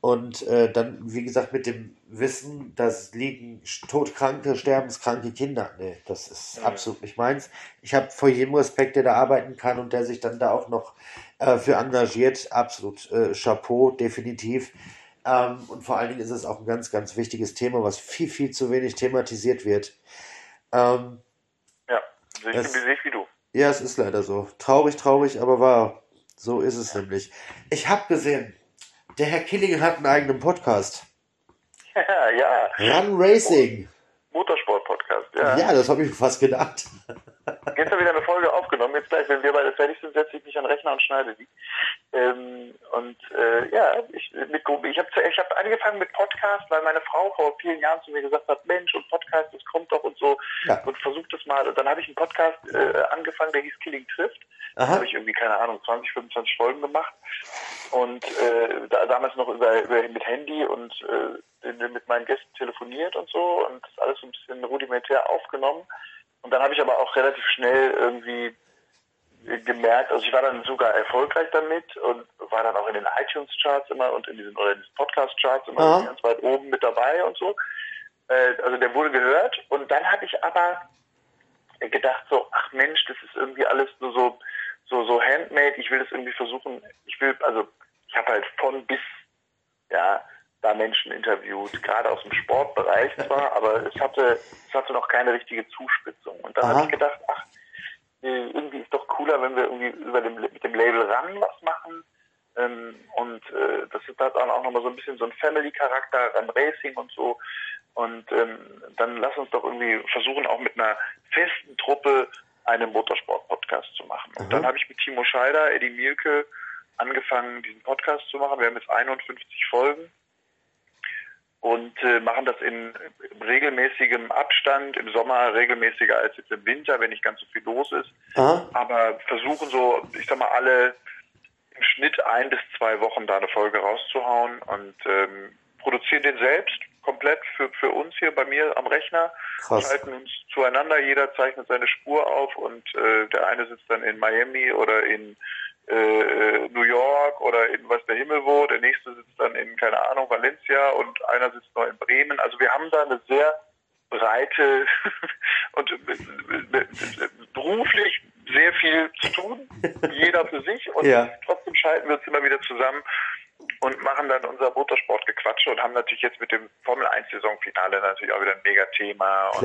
Und äh, dann, wie gesagt, mit dem Wissen, dass liegen todkranke, sterbenskranke Kinder. Nee, das ist ja. absolut nicht meins. Ich habe vor jedem Respekt, der da arbeiten kann und der sich dann da auch noch äh, für engagiert. Absolut äh, Chapeau, definitiv. Ähm, und vor allen Dingen ist es auch ein ganz, ganz wichtiges Thema, was viel, viel zu wenig thematisiert wird. Ähm, ja, sehe ich, ich wie du. Ja, es ist leider so. Traurig, traurig, aber wahr. So ist es nämlich. Ich habe gesehen, der Herr Killing hat einen eigenen Podcast. Ja, ja. Run Racing. Motorsport-Podcast, ja. Ja, das habe ich fast gedacht. Gestern wieder eine Folge. Jetzt gleich, wenn wir beide fertig sind, setze ich mich an den Rechner und schneide die. Ähm, und äh, ja, ich, ich habe ich hab angefangen mit Podcast, weil meine Frau vor vielen Jahren zu mir gesagt hat, Mensch, und Podcast, das kommt doch und so. Ja. Und versucht das mal. Und dann habe ich einen Podcast äh, angefangen, der hieß Killing Trifft. Da habe ich irgendwie, keine Ahnung, 20, 25 Folgen gemacht. Und äh, da, damals noch über, über mit Handy und äh, mit meinen Gästen telefoniert und so und das alles so ein bisschen rudimentär aufgenommen. Und dann habe ich aber auch relativ schnell irgendwie gemerkt, also ich war dann sogar erfolgreich damit und war dann auch in den iTunes-Charts immer und in diesen, oder in diesen Podcast-Charts immer Aha. ganz weit oben mit dabei und so. Äh, also der wurde gehört und dann habe ich aber gedacht so, ach Mensch, das ist irgendwie alles nur so, so, so handmade, ich will das irgendwie versuchen, ich will, also ich habe halt von bis, ja, da Menschen interviewt, gerade aus dem Sportbereich zwar, aber es hatte, es hatte noch keine richtige Zuspitzung. Und dann habe ich gedacht, ach, irgendwie ist cooler, wenn wir irgendwie über dem, mit dem Label ran was machen. Ähm, und äh, das hat dann auch nochmal so ein bisschen so ein Family-Charakter, an Racing und so. Und ähm, dann lass uns doch irgendwie versuchen, auch mit einer festen Truppe einen Motorsport-Podcast zu machen. Und mhm. dann habe ich mit Timo Scheider, Eddie Mielke angefangen, diesen Podcast zu machen. Wir haben jetzt 51 Folgen und äh, machen das in regelmäßigem Abstand, im Sommer regelmäßiger als jetzt im Winter, wenn nicht ganz so viel los ist. Aha. Aber versuchen so, ich sag mal, alle im Schnitt ein bis zwei Wochen da eine Folge rauszuhauen und ähm, produzieren den selbst komplett für, für uns hier bei mir am Rechner, Krass. schalten uns zueinander, jeder zeichnet seine Spur auf und äh, der eine sitzt dann in Miami oder in äh, New York oder in was der Himmel wo, der nächste sitzt dann in, keine Ahnung, Valencia und einer sitzt noch in Bremen. Also wir haben da eine sehr breite und beruflich sehr viel zu tun, jeder für sich und ja. trotzdem schalten wir uns immer wieder zusammen und machen dann unser Motorsportgequatsche und haben natürlich jetzt mit dem Formel 1 Saisonfinale natürlich auch wieder ein mega Thema. Und,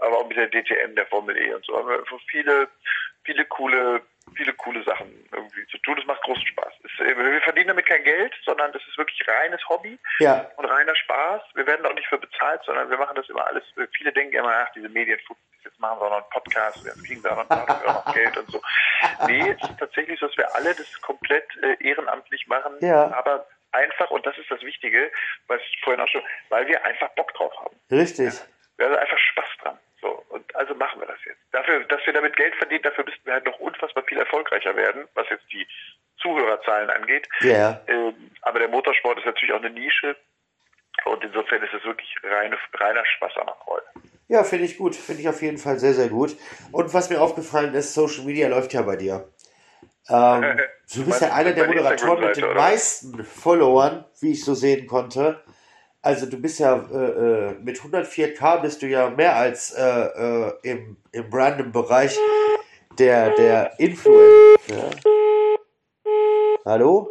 aber auch mit der DTM, der Formel E und so. Aber viele, viele coole viele coole Sachen irgendwie zu tun. Es macht großen Spaß. Es, äh, wir verdienen damit kein Geld, sondern das ist wirklich reines Hobby ja. und reiner Spaß. Wir werden auch nicht für bezahlt, sondern wir machen das immer alles. Viele denken immer, ach, diese Medienfuchs, jetzt machen wir auch noch einen Podcast, jetzt kriegen wir auch noch, noch Geld und so. Nee, es ist tatsächlich so, dass wir alle das komplett äh, ehrenamtlich machen, ja. aber einfach, und das ist das Wichtige, was ich vorhin auch schon, weil wir einfach Bock drauf haben. Richtig. Ja. Wir haben einfach Spaß dran. So, und also machen wir das jetzt. Dafür, dass wir damit Geld verdienen, dafür müssten wir halt noch unfassbar viel erfolgreicher werden, was jetzt die Zuhörerzahlen angeht. Ja. Ähm, aber der Motorsport ist natürlich auch eine Nische und insofern ist es wirklich reine, reiner Spaß an der Freude. Ja, finde ich gut. Finde ich auf jeden Fall sehr, sehr gut. Und was mir aufgefallen ist, Social Media läuft ja bei dir. Ähm, du bist ja einer der Moderatoren mit den meisten Followern, wie ich so sehen konnte. Also du bist ja äh, äh mit 104k bist du ja mehr als äh, äh, im, im random Bereich der, der Influencer. Hallo?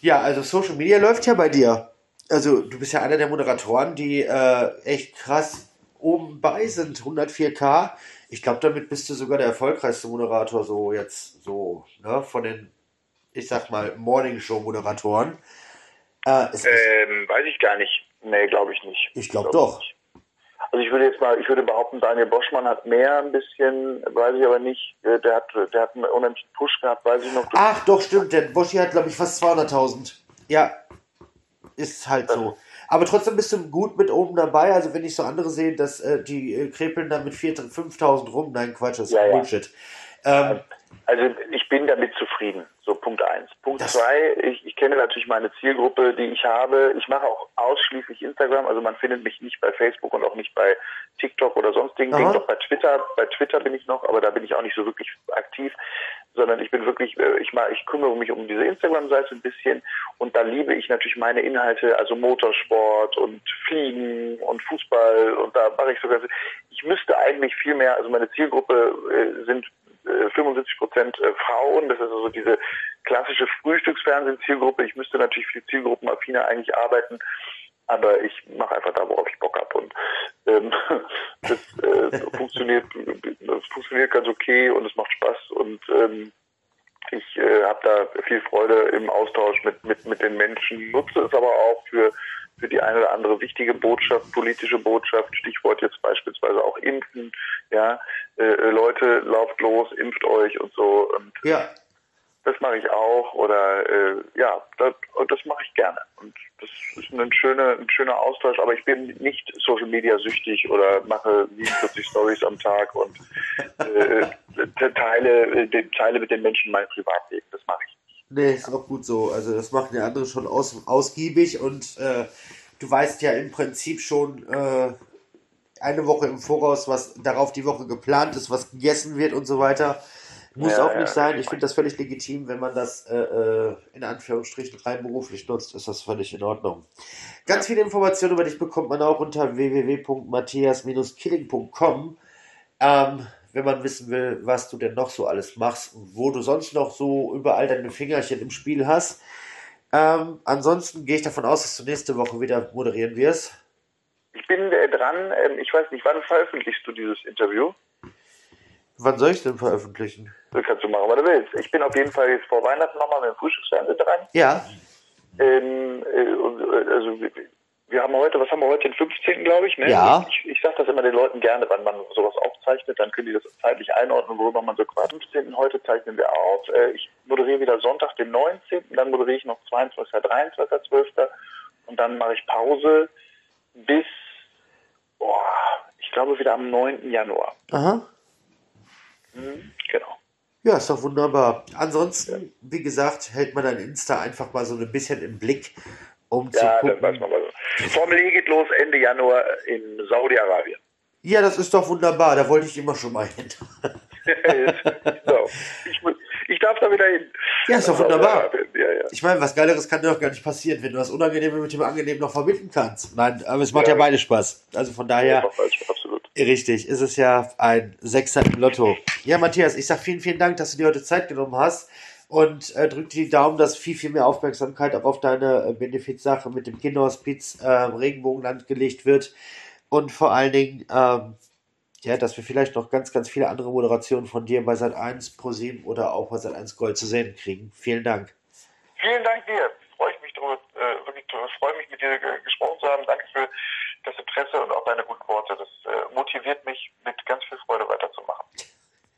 Ja, also Social Media läuft ja bei dir. Also du bist ja einer der Moderatoren, die äh, echt krass oben bei sind, 104k. Ich glaube, damit bist du sogar der erfolgreichste Moderator, so jetzt so, ne, von den, ich sag mal, Morning Show Moderatoren. Äh, ähm, weiß ich gar nicht. Nee, glaube ich nicht. Ich glaube glaub doch. Nicht. Also ich würde jetzt mal, ich würde behaupten, Daniel Boschmann hat mehr ein bisschen, weiß ich aber nicht. Der hat, der hat einen unheimlichen Push gehabt, weiß ich noch. Ach, doch, stimmt. Der Boschi hat, glaube ich, fast 200.000. Ja. ist halt so. Aber trotzdem bist du gut mit oben dabei. Also wenn ich so andere sehe, dass äh, die äh, krepeln da mit 5.000 rum. Nein, Quatsch, das ist ja, Bullshit. Ja. Ähm, also ich bin damit zufrieden. So Punkt eins. Punkt zwei, ich, ich kenne natürlich meine Zielgruppe, die ich habe. Ich mache auch ausschließlich Instagram. Also man findet mich nicht bei Facebook und auch nicht bei TikTok oder sonstigen Dingen. Doch bei Twitter. Bei Twitter bin ich noch, aber da bin ich auch nicht so wirklich aktiv sondern ich bin wirklich, äh, ich mal, ich kümmere mich um diese Instagram-Seite ein bisschen und da liebe ich natürlich meine Inhalte, also Motorsport und Fliegen und Fußball und da mache ich sogar, ich müsste eigentlich viel mehr, also meine Zielgruppe äh, sind 75 äh, Prozent äh, Frauen. Das ist also diese klassische Frühstücksfernsehen-Zielgruppe. Ich müsste natürlich für die Zielgruppenaffiner eigentlich arbeiten, aber ich mache einfach da, worauf ich Bock habe. Und ähm, das äh, funktioniert, das funktioniert ganz okay und es macht Spaß und ähm, ich äh, habe da viel Freude im Austausch mit, mit, mit den Menschen, nutze es aber auch für für die eine oder andere wichtige Botschaft, politische Botschaft, Stichwort jetzt beispielsweise auch Impfen, ja, äh, äh, Leute, lauft los, impft euch und so. Und ja. Das mache ich auch oder äh, ja, das, das mache ich gerne. Und das ist ein schöner, ein schöner Austausch, aber ich bin nicht Social Media süchtig oder mache 47 Stories am Tag und äh, teile, äh, teile mit den Menschen mein Privatleben. Das mache ich Nee, ist auch gut so. Also das machen die anderen schon aus, ausgiebig und äh, du weißt ja im Prinzip schon äh, eine Woche im Voraus, was darauf die Woche geplant ist, was gegessen wird und so weiter. Muss ja, auch nicht ja. sein. Ich finde das völlig legitim, wenn man das äh, äh, in Anführungsstrichen rein beruflich nutzt, ist das völlig in Ordnung. Ganz viele Informationen über dich bekommt man auch unter www.matthias-killing.com. Ähm, wenn man wissen will, was du denn noch so alles machst und wo du sonst noch so überall deine Fingerchen im Spiel hast. Ähm, ansonsten gehe ich davon aus, dass du nächste Woche wieder moderieren wirst. Ich bin äh, dran. Ähm, ich weiß nicht, wann veröffentlichst du dieses Interview? Wann soll ich denn veröffentlichen? Das kannst du machen, was du willst. Ich bin auf jeden Fall jetzt vor Weihnachten nochmal mit dem Frühstücksfernsehen dran. Ja. Ähm, äh, äh also wir haben heute, was haben wir heute, den 15. glaube ich, ne? Ja. Ich, ich sage das immer den Leuten gerne, wenn man sowas aufzeichnet, dann können die das zeitlich einordnen, worüber man so quatscht. 15. heute zeichnen wir auf. Äh, ich moderiere wieder Sonntag, den 19., dann moderiere ich noch 22., 23., 12. und dann mache ich Pause bis, boah, ich glaube wieder am 9. Januar. Aha. Mhm, genau. Ja, ist doch wunderbar. Ansonsten, wie gesagt, hält man dein Insta einfach mal so ein bisschen im Blick um ja, zu gucken. Weiß man. Formel E geht los Ende Januar in Saudi-Arabien. Ja, das ist doch wunderbar. Da wollte ich immer schon mal hin. ich, ich, darf da wieder hin. Ja, ist doch wunderbar. Ja, ja. Ich meine, was Geileres kann doch gar nicht passieren, wenn du das Unangenehme mit dem Angenehmen noch verbinden kannst. Nein, aber es macht ja, ja beide Spaß. Also von daher. absolut. Richtig, ist es ja ein Sechser im Lotto. Ja, Matthias, ich sag vielen, vielen Dank, dass du dir heute Zeit genommen hast und äh, drück die Daumen, dass viel, viel mehr Aufmerksamkeit auch auf deine äh, Benefizsache mit dem Kinderhospiz äh, Regenbogenland gelegt wird und vor allen Dingen, ähm, ja, dass wir vielleicht noch ganz, ganz viele andere Moderationen von dir bei Sat 1 Pro 7 oder auch bei Sat 1 Gold zu sehen kriegen. Vielen Dank. Vielen Dank dir. Freue ich mich drüber, äh, wirklich freue mich mit dir gesprochen zu haben. Danke für das Interesse und auch deine guten Worte. Das äh, motiviert mich